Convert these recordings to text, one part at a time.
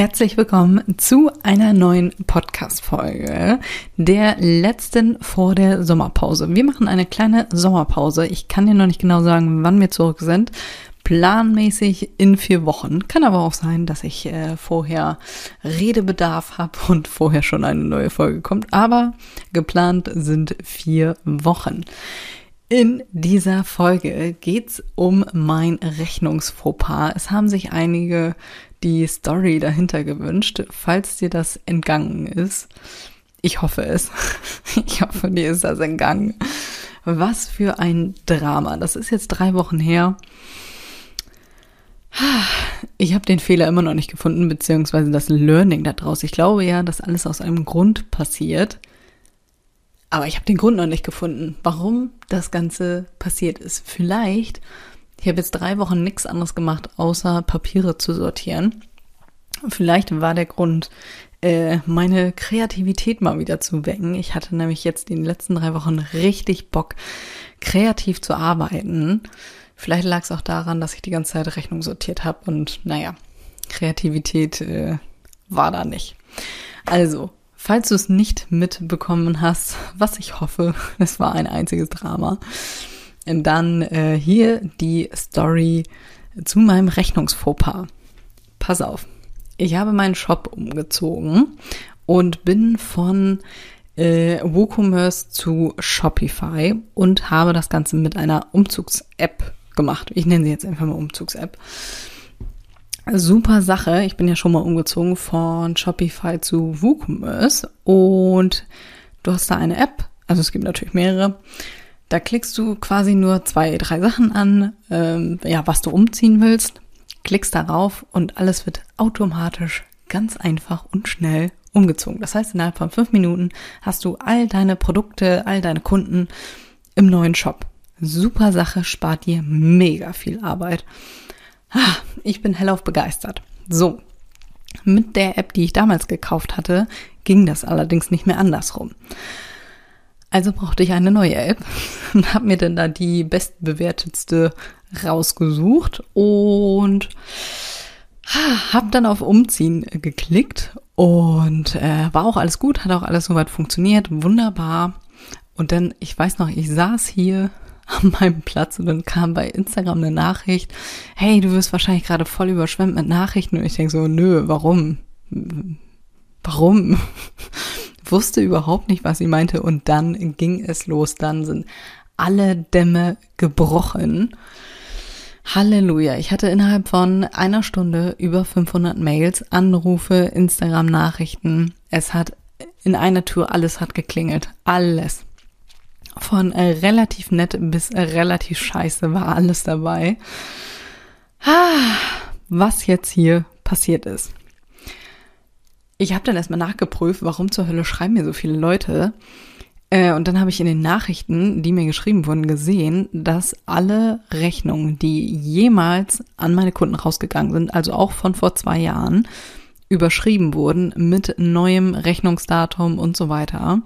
Herzlich willkommen zu einer neuen Podcast-Folge, der letzten vor der Sommerpause. Wir machen eine kleine Sommerpause. Ich kann dir noch nicht genau sagen, wann wir zurück sind. Planmäßig in vier Wochen. Kann aber auch sein, dass ich äh, vorher Redebedarf habe und vorher schon eine neue Folge kommt. Aber geplant sind vier Wochen. In dieser Folge geht's um mein Rechnungsfauxpas. Es haben sich einige die Story dahinter gewünscht, falls dir das entgangen ist. Ich hoffe es. Ich hoffe, dir ist das entgangen. Was für ein Drama. Das ist jetzt drei Wochen her. Ich habe den Fehler immer noch nicht gefunden, beziehungsweise das Learning daraus. Ich glaube ja, dass alles aus einem Grund passiert. Aber ich habe den Grund noch nicht gefunden, warum das Ganze passiert ist. Vielleicht, ich habe jetzt drei Wochen nichts anderes gemacht, außer Papiere zu sortieren. Vielleicht war der Grund, äh, meine Kreativität mal wieder zu wecken. Ich hatte nämlich jetzt in den letzten drei Wochen richtig Bock, kreativ zu arbeiten. Vielleicht lag es auch daran, dass ich die ganze Zeit Rechnung sortiert habe und naja, Kreativität äh, war da nicht. Also, Falls du es nicht mitbekommen hast, was ich hoffe, es war ein einziges Drama, dann äh, hier die Story zu meinem Rechnungsfauxpas. Pass auf, ich habe meinen Shop umgezogen und bin von äh, WooCommerce zu Shopify und habe das Ganze mit einer Umzugs-App gemacht. Ich nenne sie jetzt einfach mal Umzugs-App. Super Sache. Ich bin ja schon mal umgezogen von Shopify zu WooCommerce und du hast da eine App. Also es gibt natürlich mehrere. Da klickst du quasi nur zwei, drei Sachen an, ähm, ja, was du umziehen willst, klickst darauf und alles wird automatisch ganz einfach und schnell umgezogen. Das heißt, innerhalb von fünf Minuten hast du all deine Produkte, all deine Kunden im neuen Shop. Super Sache, spart dir mega viel Arbeit. Ich bin hellauf begeistert. So, mit der App, die ich damals gekauft hatte, ging das allerdings nicht mehr andersrum. Also brauchte ich eine neue App und habe mir dann da die bestbewertetste rausgesucht und habe dann auf Umziehen geklickt und äh, war auch alles gut, hat auch alles soweit funktioniert, wunderbar. Und dann, ich weiß noch, ich saß hier an meinem Platz und dann kam bei Instagram eine Nachricht, hey, du wirst wahrscheinlich gerade voll überschwemmt mit Nachrichten und ich denke so, nö, warum? Warum? Wusste überhaupt nicht, was sie meinte und dann ging es los, dann sind alle Dämme gebrochen. Halleluja. Ich hatte innerhalb von einer Stunde über 500 Mails, Anrufe, Instagram-Nachrichten. Es hat in einer Tour alles hat geklingelt. Alles. Von äh, relativ nett bis relativ scheiße war alles dabei. Ah, was jetzt hier passiert ist. Ich habe dann erstmal nachgeprüft, warum zur Hölle schreiben mir so viele Leute. Äh, und dann habe ich in den Nachrichten, die mir geschrieben wurden, gesehen, dass alle Rechnungen, die jemals an meine Kunden rausgegangen sind, also auch von vor zwei Jahren, überschrieben wurden mit neuem Rechnungsdatum und so weiter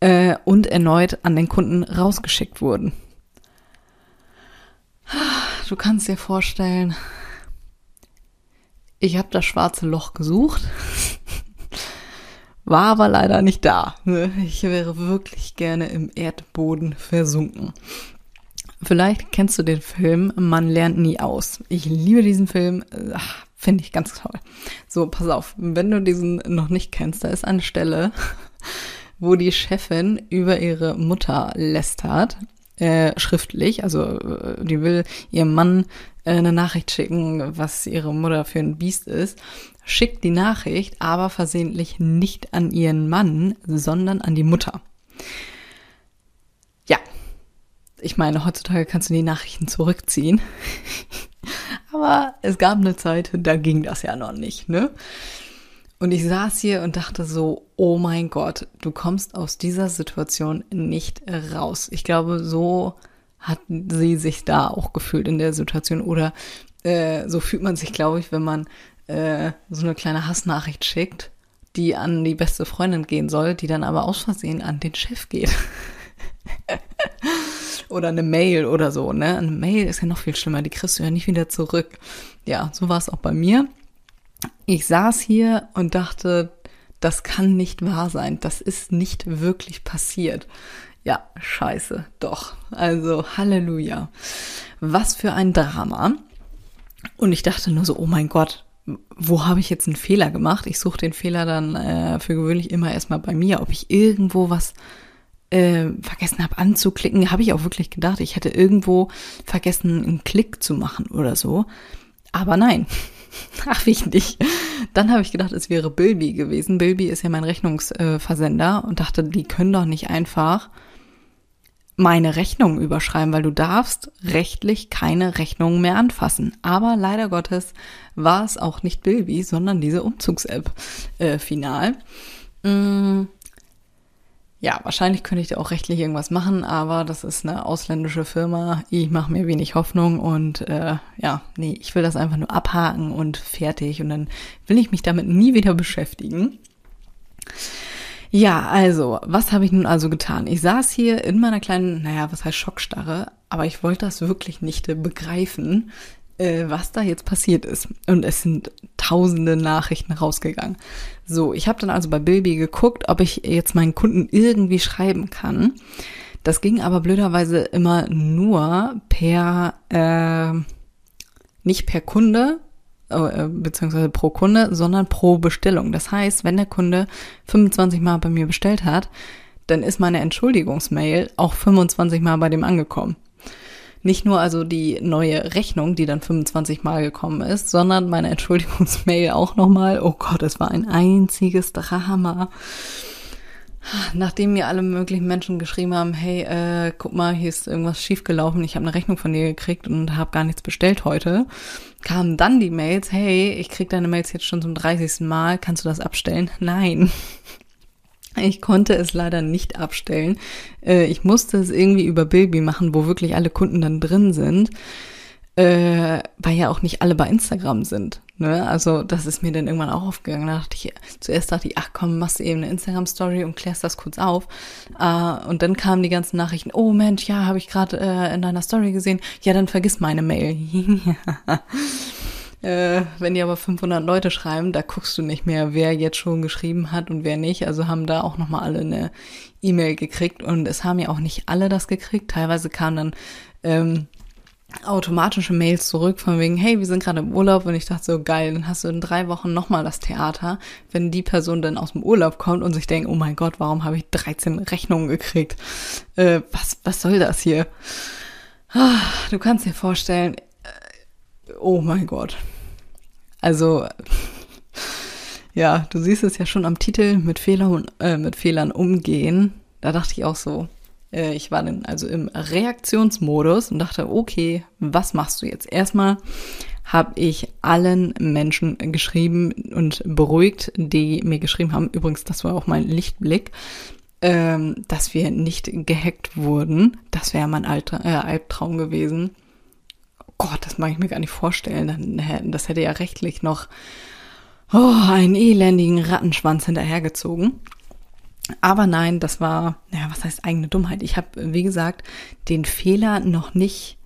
äh, und erneut an den Kunden rausgeschickt wurden. Du kannst dir vorstellen, ich habe das schwarze Loch gesucht, war aber leider nicht da. Ich wäre wirklich gerne im Erdboden versunken. Vielleicht kennst du den Film Man lernt nie aus. Ich liebe diesen Film, finde ich ganz toll. So, pass auf, wenn du diesen noch nicht kennst, da ist eine Stelle, wo die Chefin über ihre Mutter lästert, äh, schriftlich. Also äh, die will ihrem Mann äh, eine Nachricht schicken, was ihre Mutter für ein Biest ist. Schickt die Nachricht aber versehentlich nicht an ihren Mann, sondern an die Mutter. Ja, ich meine, heutzutage kannst du die Nachrichten zurückziehen. aber es gab eine Zeit, da ging das ja noch nicht, ne? Und ich saß hier und dachte so, oh mein Gott, du kommst aus dieser Situation nicht raus. Ich glaube, so hat sie sich da auch gefühlt in der Situation. Oder äh, so fühlt man sich, glaube ich, wenn man äh, so eine kleine Hassnachricht schickt, die an die beste Freundin gehen soll, die dann aber aus Versehen an den Chef geht. oder eine Mail oder so, ne? Eine Mail ist ja noch viel schlimmer, die kriegst du ja nicht wieder zurück. Ja, so war es auch bei mir. Ich saß hier und dachte, das kann nicht wahr sein. Das ist nicht wirklich passiert. Ja, scheiße, doch. Also, Halleluja. Was für ein Drama. Und ich dachte nur so, oh mein Gott, wo habe ich jetzt einen Fehler gemacht? Ich suche den Fehler dann äh, für gewöhnlich immer erstmal bei mir, ob ich irgendwo was äh, vergessen habe anzuklicken. Habe ich auch wirklich gedacht, ich hätte irgendwo vergessen, einen Klick zu machen oder so. Aber nein, Ach, wie nicht. Dann habe ich gedacht, es wäre Bilby gewesen. Bilby ist ja mein Rechnungsversender und dachte, die können doch nicht einfach meine Rechnung überschreiben, weil du darfst rechtlich keine Rechnung mehr anfassen. Aber leider Gottes war es auch nicht Bilby, sondern diese Umzugs-App äh, final. Mm, ja, wahrscheinlich könnte ich da auch rechtlich irgendwas machen, aber das ist eine ausländische Firma. Ich mache mir wenig Hoffnung und äh, ja, nee, ich will das einfach nur abhaken und fertig und dann will ich mich damit nie wieder beschäftigen. Ja, also, was habe ich nun also getan? Ich saß hier in meiner kleinen, naja, was heißt Schockstarre, aber ich wollte das wirklich nicht begreifen, äh, was da jetzt passiert ist. Und es sind tausende Nachrichten rausgegangen. So, ich habe dann also bei Bilby geguckt, ob ich jetzt meinen Kunden irgendwie schreiben kann. Das ging aber blöderweise immer nur per, äh, nicht per Kunde, äh, beziehungsweise pro Kunde, sondern pro Bestellung. Das heißt, wenn der Kunde 25 Mal bei mir bestellt hat, dann ist meine Entschuldigungsmail auch 25 Mal bei dem angekommen. Nicht nur also die neue Rechnung, die dann 25 Mal gekommen ist, sondern meine Entschuldigungsmail auch nochmal. Oh Gott, es war ein einziges Drama. Nachdem mir alle möglichen Menschen geschrieben haben, hey, äh, guck mal, hier ist irgendwas schiefgelaufen, ich habe eine Rechnung von dir gekriegt und habe gar nichts bestellt heute, kamen dann die Mails, hey, ich krieg deine Mails jetzt schon zum 30. Mal, kannst du das abstellen? Nein. Ich konnte es leider nicht abstellen. Äh, ich musste es irgendwie über Bilby machen, wo wirklich alle Kunden dann drin sind, äh, weil ja auch nicht alle bei Instagram sind. Ne? Also das ist mir dann irgendwann auch aufgegangen. Da dachte ich, zuerst dachte ich, ach komm, machst du eben eine Instagram-Story und klärst das kurz auf. Äh, und dann kamen die ganzen Nachrichten, oh Mensch, ja, habe ich gerade in deiner Story gesehen. Ja, dann vergiss meine Mail. Äh, wenn die aber 500 Leute schreiben, da guckst du nicht mehr, wer jetzt schon geschrieben hat und wer nicht. Also haben da auch nochmal alle eine E-Mail gekriegt und es haben ja auch nicht alle das gekriegt. Teilweise kamen dann ähm, automatische Mails zurück von wegen, hey, wir sind gerade im Urlaub und ich dachte so, geil, dann hast du in drei Wochen nochmal das Theater, wenn die Person dann aus dem Urlaub kommt und sich denkt, oh mein Gott, warum habe ich 13 Rechnungen gekriegt? Äh, was, was soll das hier? Ah, du kannst dir vorstellen, äh, oh mein Gott. Also, ja, du siehst es ja schon am Titel mit Fehlern, äh, mit Fehlern umgehen. Da dachte ich auch so, ich war dann also im Reaktionsmodus und dachte, okay, was machst du jetzt? Erstmal habe ich allen Menschen geschrieben und beruhigt, die mir geschrieben haben. Übrigens, das war auch mein Lichtblick, ähm, dass wir nicht gehackt wurden. Das wäre mein Alter, äh, Albtraum gewesen. Gott, das mag ich mir gar nicht vorstellen. Das hätte ja rechtlich noch oh, einen elendigen Rattenschwanz hinterhergezogen. Aber nein, das war, naja, was heißt eigene Dummheit? Ich habe, wie gesagt, den Fehler noch nicht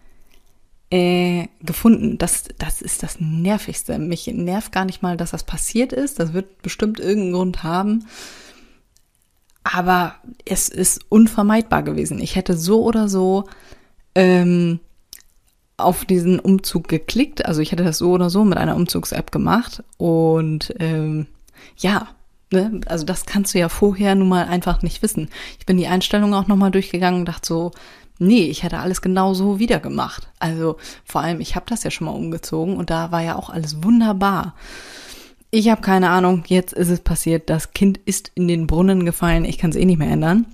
äh, gefunden. Das, das ist das Nervigste. Mich nervt gar nicht mal, dass das passiert ist. Das wird bestimmt irgendeinen Grund haben. Aber es ist unvermeidbar gewesen. Ich hätte so oder so ähm, auf diesen Umzug geklickt. Also ich hätte das so oder so mit einer Umzugs-App gemacht. Und ähm, ja, ne, also das kannst du ja vorher nun mal einfach nicht wissen. Ich bin die Einstellung auch nochmal durchgegangen und dachte so, nee, ich hätte alles genau so wieder gemacht. Also vor allem, ich habe das ja schon mal umgezogen und da war ja auch alles wunderbar. Ich habe keine Ahnung, jetzt ist es passiert, das Kind ist in den Brunnen gefallen, ich kann es eh nicht mehr ändern.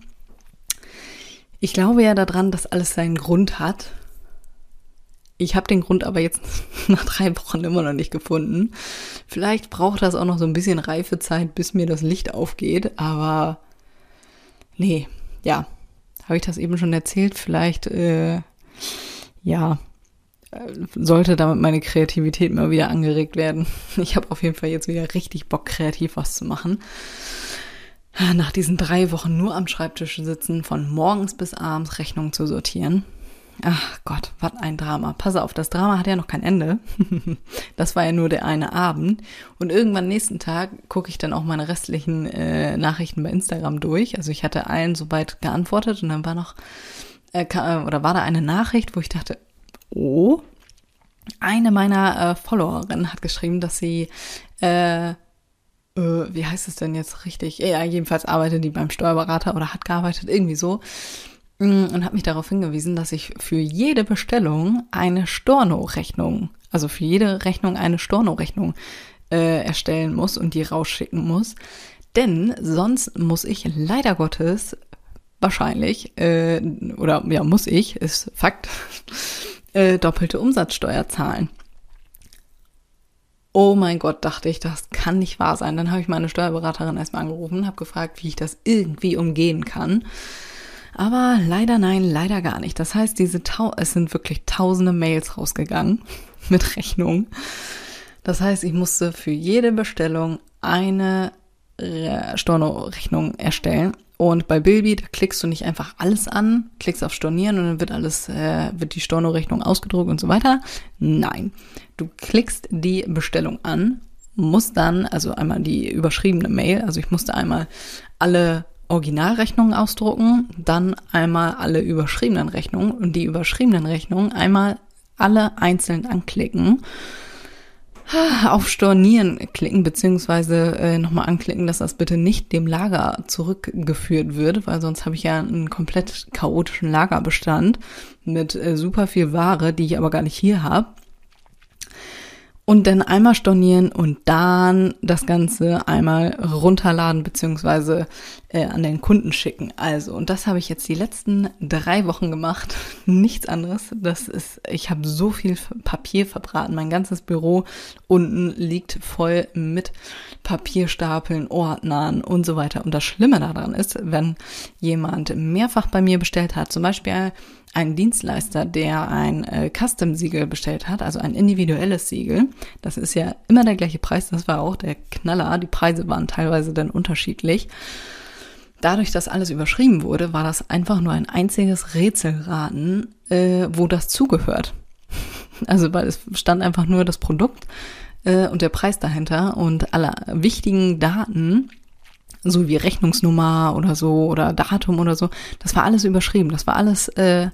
Ich glaube ja daran, dass alles seinen Grund hat Ich habe den Grund aber jetzt nach drei Wochen immer noch nicht gefunden. Vielleicht braucht das auch noch so ein bisschen Reifezeit, bis mir das Licht aufgeht, aber nee, ja, habe ich das eben schon erzählt? Vielleicht, äh, ja, äh, sollte damit meine Kreativität mal wieder angeregt werden. Ich habe auf jeden Fall jetzt wieder richtig Bock, kreativ was zu machen. Nach diesen drei Wochen nur am Schreibtisch sitzen, von morgens bis abends Rechnungen zu sortieren. Ach Gott, was ein Drama. Pass auf, das Drama hat ja noch kein Ende. das war ja nur der eine Abend. Und irgendwann nächsten Tag gucke ich dann auch meine restlichen äh, Nachrichten bei Instagram durch. Also ich hatte allen soweit geantwortet und dann war noch, äh, oder war da eine Nachricht, wo ich dachte, oh, eine meiner äh, Followerinnen hat geschrieben, dass sie, äh, äh, wie heißt es denn jetzt richtig? Ja, jedenfalls arbeitet die beim Steuerberater oder hat gearbeitet, irgendwie so. Mm, und hat mich darauf hingewiesen, dass ich für jede Bestellung eine Storno-Rechnung, also für jede Rechnung eine Storno-Rechnung äh, erstellen muss und die rausschicken muss. Denn sonst muss ich leider Gottes wahrscheinlich, äh, oder ja, muss ich, ist Fakt, äh, doppelte Umsatzsteuer zahlen. Oh mein Gott, dachte ich, das kann nicht wahr sein. Dann habe ich meine Steuerberaterin erstmal angerufen, habe gefragt, wie ich das irgendwie umgehen kann. Aber leider nein, leider gar nicht. Das heißt, diese Tau es sind wirklich tausende Mails rausgegangen mit Rechnung. Das heißt, ich musste für jede Bestellung eine Storno-Rechnung erstellen. Und bei Bilby, da klickst du nicht einfach alles an, klickst auf Stornieren und dann wird alles, äh, wird die Storno-Rechnung ausgedruckt und so weiter. Nein, du klickst die Bestellung an, musst dann, also einmal die überschriebene Mail, also ich musste einmal alle Originalrechnungen ausdrucken, dann einmal alle überschriebenen Rechnungen und die überschriebenen Rechnungen einmal alle einzeln anklicken auf Stornieren klicken, beziehungsweise äh, nochmal anklicken, dass das bitte nicht dem Lager zurückgeführt wird, weil sonst habe ich ja einen komplett chaotischen Lagerbestand mit äh, super viel Ware, die ich aber gar nicht hier habe und dann einmal stornieren und dann das Ganze einmal runterladen beziehungsweise äh, an den Kunden schicken. Also, und das habe ich jetzt die letzten drei Wochen gemacht. Nichts anderes. Das ist, ich habe so viel Papier verbraten. Mein ganzes Büro unten liegt voll mit Papierstapeln, Ordnern und so weiter. Und das Schlimme daran ist, wenn jemand mehrfach bei mir bestellt hat, zum Beispiel ein Dienstleister, der ein äh, Custom-Siegel bestellt hat, also ein individuelles Siegel. Das ist ja immer der gleiche Preis, das war auch der Knaller. Die Preise waren teilweise dann unterschiedlich. Dadurch, dass alles überschrieben wurde, war das einfach nur ein einziges Rätselraten, äh, wo das zugehört. Also weil es stand einfach nur das Produkt äh, und der Preis dahinter und alle wichtigen Daten so wie Rechnungsnummer oder so oder Datum oder so, das war alles überschrieben. Das war alles äh,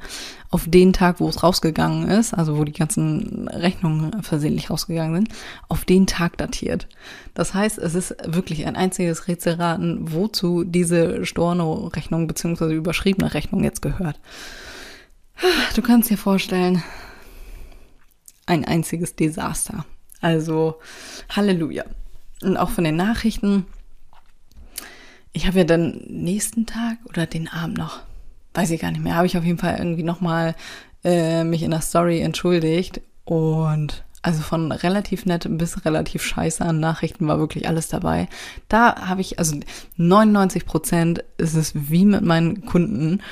auf den Tag, wo es rausgegangen ist, also wo die ganzen Rechnungen versehentlich rausgegangen sind, auf den Tag datiert. Das heißt, es ist wirklich ein einziges Rätselraten, wozu diese Storno-Rechnung beziehungsweise überschriebene Rechnung jetzt gehört. Du kannst dir vorstellen, ein einziges Desaster. Also Halleluja. Und auch von den Nachrichten, ich habe ja dann nächsten Tag oder den Abend noch, weiß ich gar nicht mehr, habe ich auf jeden Fall irgendwie nochmal äh, mich in der Story entschuldigt und also von relativ nett bis relativ scheiße an Nachrichten war wirklich alles dabei. Da habe ich, also 99 Prozent ist es wie mit meinen Kunden,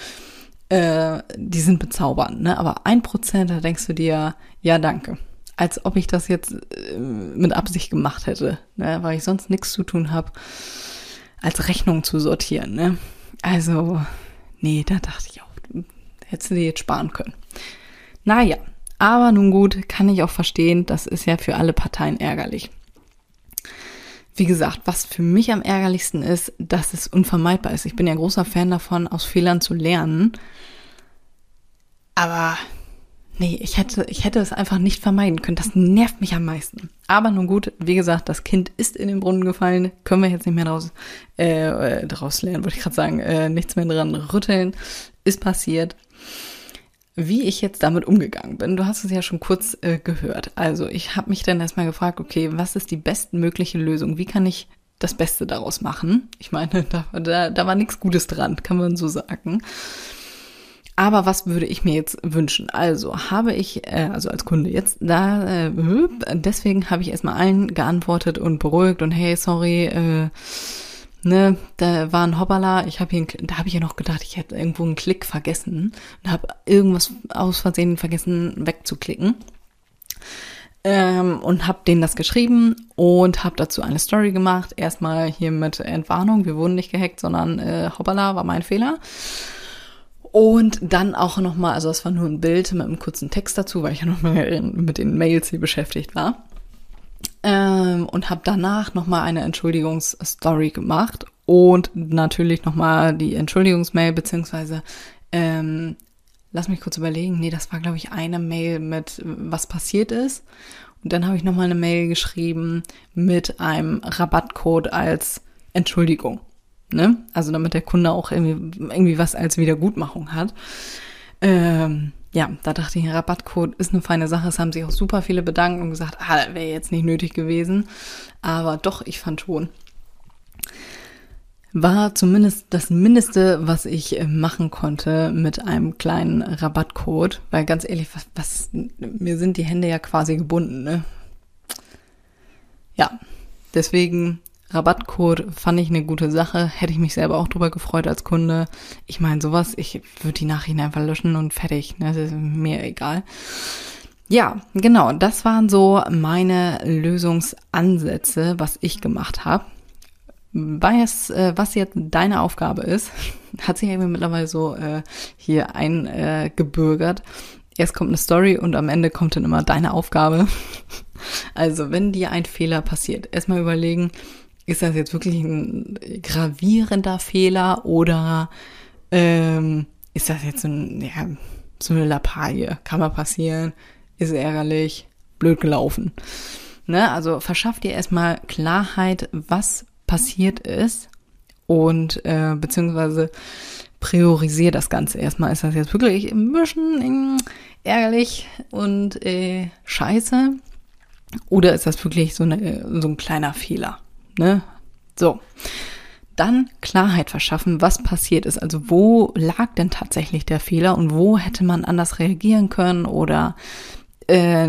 äh, die sind bezaubernd, ne? Aber ein Prozent, da denkst du dir, ja, danke. Als ob ich das jetzt äh, mit Absicht gemacht hätte, ne? weil ich sonst nichts zu tun habe als Rechnung zu sortieren. Ne? Also, nee, da dachte ich auch, hättest du dir jetzt sparen können. Naja, aber nun gut, kann ich auch verstehen, das ist ja für alle Parteien ärgerlich. Wie gesagt, was für mich am ärgerlichsten ist, dass es unvermeidbar ist. Ich bin ja großer Fan davon, aus Fehlern zu lernen. Aber Nee, ich hätte, ich hätte es einfach nicht vermeiden können. Das nervt mich am meisten. Aber nun gut, wie gesagt, das Kind ist in den Brunnen gefallen. Können wir jetzt nicht mehr draus, äh, äh draus lernen, wollte ich gerade sagen. Äh, nichts mehr dran rütteln. Ist passiert. Wie ich jetzt damit umgegangen bin, du hast es ja schon kurz äh, gehört. Also ich habe mich dann erstmal gefragt, okay, was ist die bestmögliche Lösung? Wie kann ich das Beste daraus machen? Ich meine, da, da, da war nichts Gutes dran, kann man so sagen. Aber was würde ich mir jetzt wünschen? Also habe ich, äh, also als Kunde jetzt, da, äh, deswegen habe ich erstmal allen geantwortet und beruhigt und hey, sorry, äh, ne, da war ein Hoppala, ich habe hier, da habe ich ja noch gedacht, ich hätte irgendwo einen Klick vergessen und habe irgendwas aus Versehen vergessen wegzuklicken. Ähm, und habe denen das geschrieben und habe dazu eine Story gemacht. Erstmal hier mit Entwarnung, wir wurden nicht gehackt, sondern äh, hoppala, war mein Fehler. Und dann auch nochmal, also es war nur ein Bild mit einem kurzen Text dazu, weil ich ja noch mal mit den Mails hier beschäftigt war. Ähm, und habe danach nochmal eine Entschuldigungsstory gemacht und natürlich nochmal die Entschuldigungsmail, beziehungsweise ähm, lass mich kurz überlegen, nee, das war, glaube ich, eine Mail mit, was passiert ist. Und dann habe ich nochmal eine Mail geschrieben mit einem Rabattcode als Entschuldigung. Ne? Also damit der Kunde auch irgendwie, irgendwie was als Wiedergutmachung hat. Ähm, ja, da dachte ich, Rabattcode ist eine feine Sache. Es haben sich auch super viele bedankt und gesagt, ah, wäre jetzt nicht nötig gewesen. Aber doch, ich fand schon war zumindest das Mindeste, was ich äh, machen konnte mit einem kleinen Rabattcode. Weil ganz ehrlich, was, was mir sind die Hände ja quasi gebunden, ne? Ja, deswegen Rabattcode fand ich eine gute Sache. Hätte ich mich selber auch drüber gefreut als Kunde. Ich meine, sowas, ich würde die Nachrichten einfach löschen und fertig. Ne? Das ist mir egal. Ja, genau. Das waren so meine Lösungsansätge, was ich gemacht habe. Was, äh, was jetzt deine Aufgabe ist, hat sich irgendwie mittlerweile so äh, hier eingebürgert. Äh, Erst kommt eine Story und am Ende kommt dann immer deine Aufgabe. Also, wenn dir ein Fehler passiert, erstmal überlegen, ist das jetzt wirklich ein gravierender Fehler oder ähm, ist das jetzt so, ein, ja, so eine Lappalie? Kann mal passieren, ist ärgerlich, blöd gelaufen. Ne? Also verschaff dir erstmal Klarheit, was passiert ist und äh, beziehungsweise priorisiere das Ganze erstmal. Ist das jetzt wirklich ein bisschen äh, ärgerlich und äh, scheiße? Oder ist das wirklich so, eine, so ein kleiner Fehler? Ne? So. Dann Klarheit verschaffen, was passiert ist. Also wo lag denn tatsächlich der Fehler und wo hätte man anders reagieren können oder äh,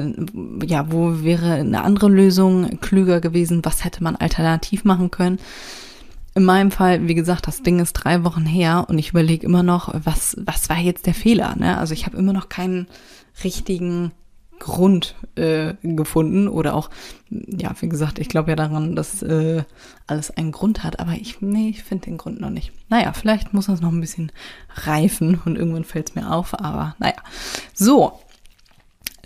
ja, wo wäre eine andere Lösung klüger gewesen? Was hätte man alternativ machen können? In meinem Fall, wie gesagt, das Ding ist drei Wochen her und ich überlege immer noch, was, was war jetzt der Fehler? Ne? Also ich habe immer noch keinen richtigen Grund äh, gefunden oder auch, ja, wie gesagt, ich glaube ja daran, dass äh, alles einen Grund hat, aber ich, nee, ich finde den Grund noch nicht. Naja, vielleicht muss das noch ein bisschen reifen und irgendwann fällt es mir auf, aber naja. So,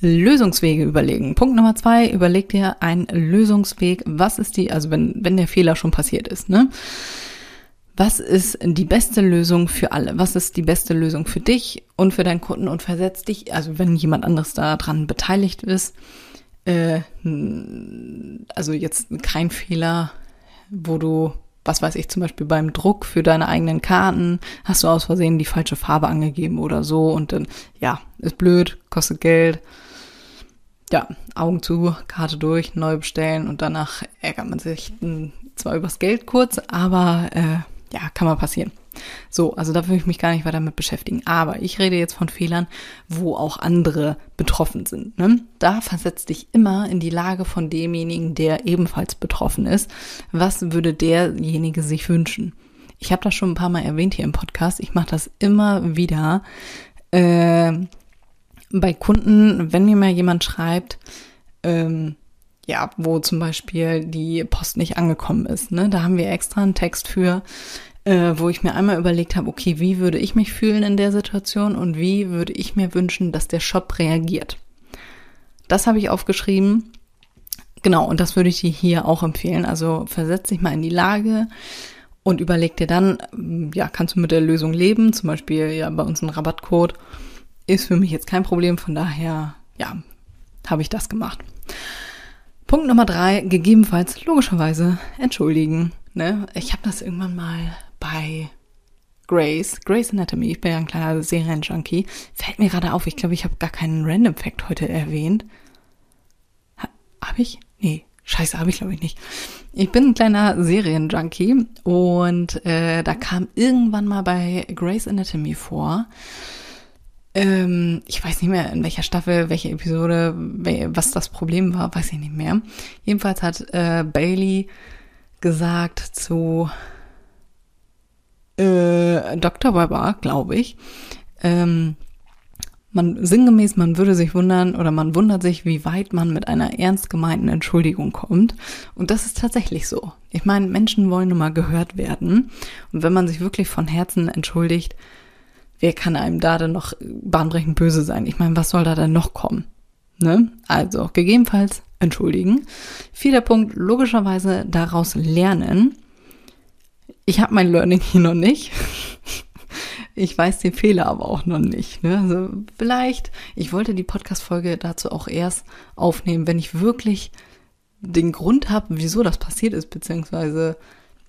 Lösungswege überlegen. Punkt Nummer zwei, überleg dir einen Lösungsweg. Was ist die, also wenn, wenn der Fehler schon passiert ist, ne? Was ist die beste Lösung für alle? Was ist die beste Lösung für dich und für deinen Kunden und versetzt dich, also wenn jemand anderes daran beteiligt ist, äh, also jetzt kein Fehler, wo du, was weiß ich, zum Beispiel beim Druck für deine eigenen Karten hast du aus Versehen die falsche Farbe angegeben oder so und dann, ja, ist blöd, kostet Geld, ja, Augen zu, Karte durch, neu bestellen und danach ärgert man sich zwar übers Geld kurz, aber äh, ja, kann mal passieren. So, also da will ich mich gar nicht weiter mit beschäftigen. Aber ich rede jetzt von Fehlern, wo auch andere betroffen sind. Ne? Da versetzt dich immer in die Lage von demjenigen, der ebenfalls betroffen ist. Was würde derjenige sich wünschen? Ich habe das schon ein paar Mal erwähnt hier im Podcast. Ich mache das immer wieder. Äh, bei Kunden, wenn mir mal jemand schreibt, ähm, ja, wo zum Beispiel die Post nicht angekommen ist, ne, da haben wir extra einen Text für, äh, wo ich mir einmal überlegt habe, okay, wie würde ich mich fühlen in der Situation und wie würde ich mir wünschen, dass der Shop reagiert. Das habe ich aufgeschrieben. Genau, und das würde ich dir hier auch empfehlen. Also versetz dich mal in die Lage und überleg dir dann, ja, kannst du mit der Lösung leben? Zum Beispiel ja bei uns ein Rabattcode ist für mich jetzt kein Problem. Von daher, ja, habe ich das gemacht. Punkt Nummer drei, gegebenenfalls logischerweise entschuldigen. Ne? Ich habe das irgendwann mal bei Grace, Grace Anatomy, ich bin ja ein kleiner Serienjunkie, fällt mir gerade auf, ich glaube, ich habe gar keinen Random Fact heute erwähnt. Ha, habe ich? Nee, scheiße, habe ich glaube ich nicht. Ich bin ein kleiner Serienjunkie und äh, da kam irgendwann mal bei Grace Anatomy vor, ähm, ich weiß nicht mehr, in welcher Staffel, welche Episode, was das Problem war, weiß ich nicht mehr. Jedenfalls hat äh, Bailey gesagt zu äh, Dr. Weber, glaube ich, ähm, man sinngemäß, man würde sich wundern oder man wundert sich, wie weit man mit einer ernst gemeinten Entschuldigung kommt. Und das ist tatsächlich so. Ich meine, Menschen wollen nun mal gehört werden. Und wenn man sich wirklich von Herzen entschuldigt, wer kann einem da denn noch bahnbrechend böse sein? Ich meine, was soll da denn noch kommen? Ne? Also, gegebenenfalls entschuldigen. Vierter Punkt, logischerweise daraus lernen. Ich habe mein Learning hier noch nicht. Ich weiß den Fehler aber auch noch nicht. Ne? Also vielleicht, ich wollte die Podcast-Folge dazu auch erst aufnehmen, wenn ich wirklich den Grund habe, wieso das passiert ist, beziehungsweise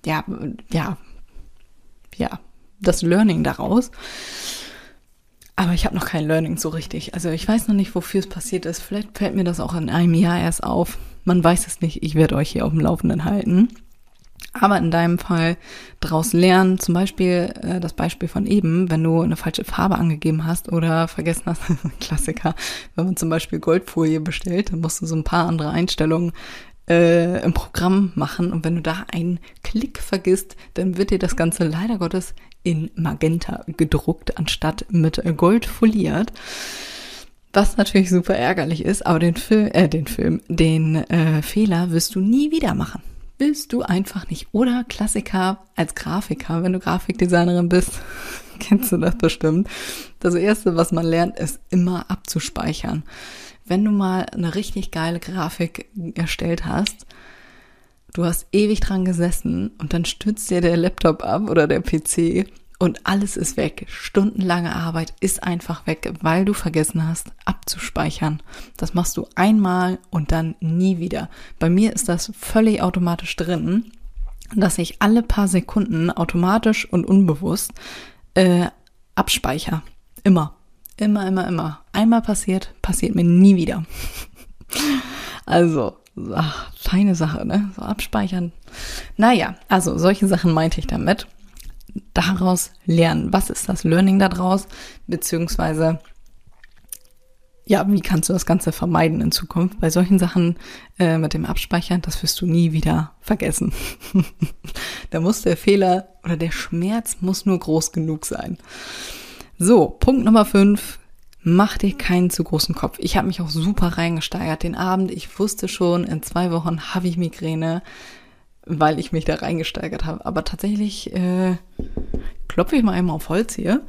ja, ja, ja, das Learning daraus. Aber ich habe noch kein Learning so richtig. Also ich weiß noch nicht, wofür es passiert ist. Vielleicht fällt mir das auch in einem Jahr erst auf. Man weiß es nicht. Ich werde euch hier auf dem Laufenden halten. Aber in deinem Fall daraus lernen, zum Beispiel äh, das Beispiel von eben, wenn du eine falsche Farbe angegeben hast oder vergessen hast, Klassiker, wenn man zum Beispiel Goldfolie bestellt, dann musst du so ein paar andere Einstellungen äh, im Programm machen und wenn du da einen Klick vergisst, dann wird dir das Ganze leider Gottes in Magenta gedruckt, anstatt mit Gold foliert. Was natürlich super ärgerlich ist, aber den Film, äh, den Film, den äh, Fehler wirst du nie wieder machen. Willst du einfach nicht. Oder Klassiker als Grafiker, wenn du Grafikdesignerin bist, kennst du das bestimmt. Das erste, was man lernt, ist immer abzuspeichern. Wenn du mal eine richtig geile Grafik erstellt hast, du hast ewig dran gesessen und dann stützt dir der Laptop ab oder der PC und alles ist weg. Stundenlange Arbeit ist einfach weg, weil du vergessen hast, abzuspeichern. Das machst du einmal und dann nie wieder. Bei mir ist das völlig automatisch drin, dass ich alle paar Sekunden automatisch und unbewusst äh, abspeicher. Immer. Immer, immer, immer. Einmal passiert, passiert mir nie wieder. also, ach, feine Sache, ne? So abspeichern. Naja, also solche Sachen meinte ich damit daraus lernen? Was ist das Learning daraus? Beziehungsweise, ja, wie kannst du das Ganze vermeiden in Zukunft? Bei solchen Sachen äh, mit dem Abspeichern, das wirst du nie wieder vergessen. da muss der Fehler oder der Schmerz muss nur groß genug sein. So, Punkt Nummer fünf. Mach dir keinen zu großen Kopf. Ich habe mich auch super reingesteigert den Abend. Ich wusste schon, in zwei Wochen habe ich Migräne weil ich mich da reingesteigert habe. Aber tatsächlich äh, klopfe ich mal einmal auf Holz hier.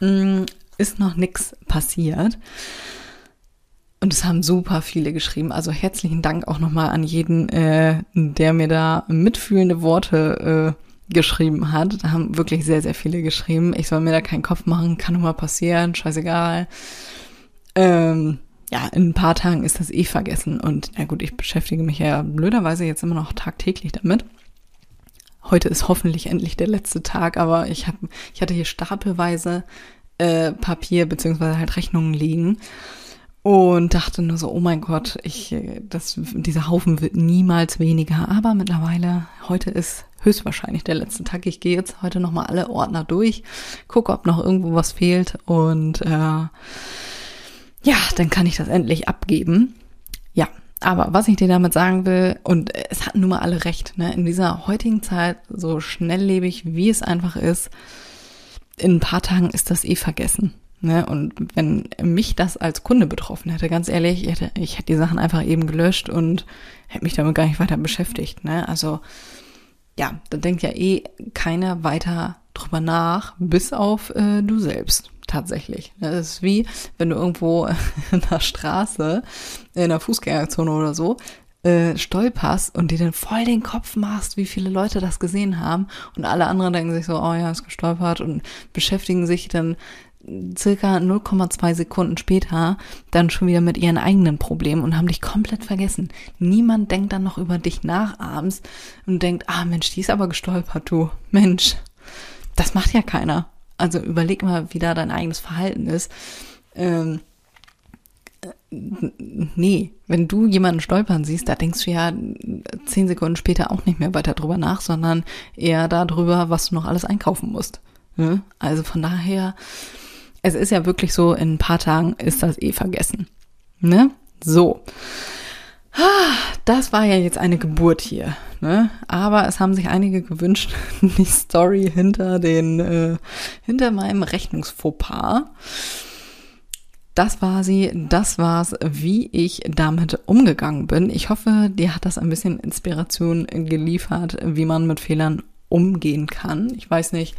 Mm, ist noch nichts passiert. Und es haben super viele geschrieben. Also herzlichen Dank auch nochmal an jeden, äh, der mir da mitfühlende Worte äh, geschrieben hat. Da haben wirklich sehr, sehr viele geschrieben. Ich soll mir da keinen Kopf machen, kann nur mal passieren, scheißegal. Ähm, ja, in ein paar Tagen ist das eh vergessen. Und ja gut, ich beschäftige mich ja blöderweise jetzt immer noch tagtäglich damit. Heute ist hoffentlich endlich der letzte Tag, aber ich hab, ich hatte hier stapelweise äh, Papier beziehungsweise halt Rechnungen liegen und dachte nur so, oh mein Gott, ich, das, dieser Haufen wird niemals weniger. Aber mittlerweile, heute ist höchstwahrscheinlich der letzte Tag. Ich gehe jetzt heute nochmal alle Ordner durch, gucke, ob noch irgendwo was fehlt und äh, ja, dann kann ich das endlich abgeben. Ja, aber was ich dir damit sagen will, und es hatten nun mal alle recht, ne, in dieser heutigen Zeit, so schnelllebig wie es einfach ist, in ein paar Tagen ist das eh vergessen. Ne? Und wenn mich das als Kunde betroffen hätte, ganz ehrlich, ich hätte, ich hätte die Sachen einfach eben gelöscht und hätte mich damit gar nicht weiter beschäftigt. Ne? Also ja, da denkt ja eh keiner weiter drüber nach, bis auf äh, du selbst tatsächlich. Das ist wie, wenn du irgendwo in der Straße, in der Fußgängerzone oder so, äh, stolperst und dir dann voll den Kopf machst, wie viele Leute das gesehen haben und alle anderen denken sich so, oh ja, ist gestolpert und beschäftigen sich dann circa 0,2 Sekunden später dann schon wieder mit ihren eigenen Problemen und haben dich komplett vergessen. Niemand denkt dann noch über dich nach abends und denkt, ah Mensch, die ist aber gestolpert, du. Mensch, das macht ja keiner. Also überleg mal, wie da dein eigenes Verhalten ist. Ähm, nee, wenn du jemanden stolpern siehst, da denkst du ja zehn Sekunden später auch nicht mehr weiter drüber nach, sondern eher darüber, was du noch alles einkaufen musst. Ne? Also von daher, es ist ja wirklich so, in ein paar Tagen ist das eh vergessen. Ne? So. Das war ja jetzt eine Geburt hier, ne? Aber es haben sich einige gewünscht, die Story hinter den, äh, hinter meinem Rechnungsfauxpas. Das war sie, das war's, wie ich damit umgegangen bin. Ich hoffe, dir hat das ein bisschen Inspiration geliefert, wie man mit Fehlern umgehen kann. Ich weiß nicht,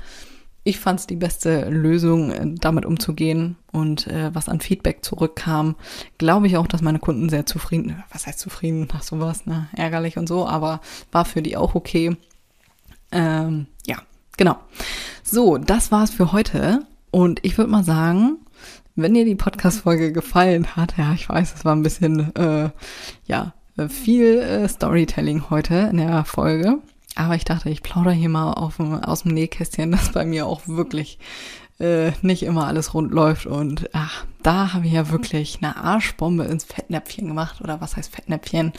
ich fand es die beste Lösung, äh, damit umzugehen. Und äh, was an Feedback zurückkam, glaube ich auch, dass meine Kunden sehr zufrieden, was heißt zufrieden nach sowas, ne? Ärgerlich und so, aber war für die auch okay. Ähm, ja, genau. So, das war's für heute. Und ich würde mal sagen, wenn dir die Podcast-Folge gefallen hat, ja, ich weiß, es war ein bisschen, äh, ja, viel äh, Storytelling heute in der Folge. Aber ich dachte, ich plaudere hier mal auf, aus dem Nähkästchen, dass bei mir auch wirklich äh, nicht immer alles rund läuft. Und ach, da habe ich ja wirklich eine Arschbombe ins Fettnäpfchen gemacht. Oder was heißt Fettnäpfchen?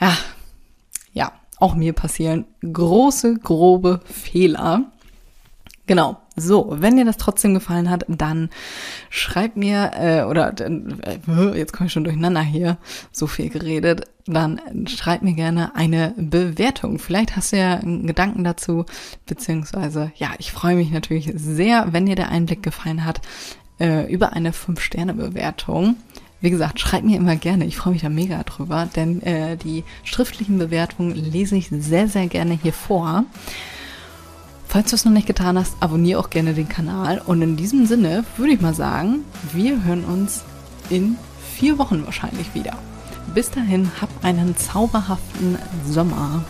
Ja, ja, auch mir passieren große, grobe Fehler. Genau. So, wenn dir das trotzdem gefallen hat, dann schreib mir, äh, oder äh, jetzt komme ich schon durcheinander hier, so viel geredet, dann schreib mir gerne eine Bewertung. Vielleicht hast du ja einen Gedanken dazu, beziehungsweise, ja, ich freue mich natürlich sehr, wenn dir der Einblick gefallen hat, äh, über eine 5-Sterne-Bewertung. Wie gesagt, schreib mir immer gerne. Ich freue mich da mega drüber, denn äh, die schriftlichen Bewertungen lese ich sehr, sehr gerne hier vor. Falls du es noch nicht getan hast, abonniere auch gerne den Kanal. Und in diesem Sinne würde ich mal sagen, wir hören uns in vier Wochen wahrscheinlich wieder. Bis dahin, hab einen zauberhaften Sommer.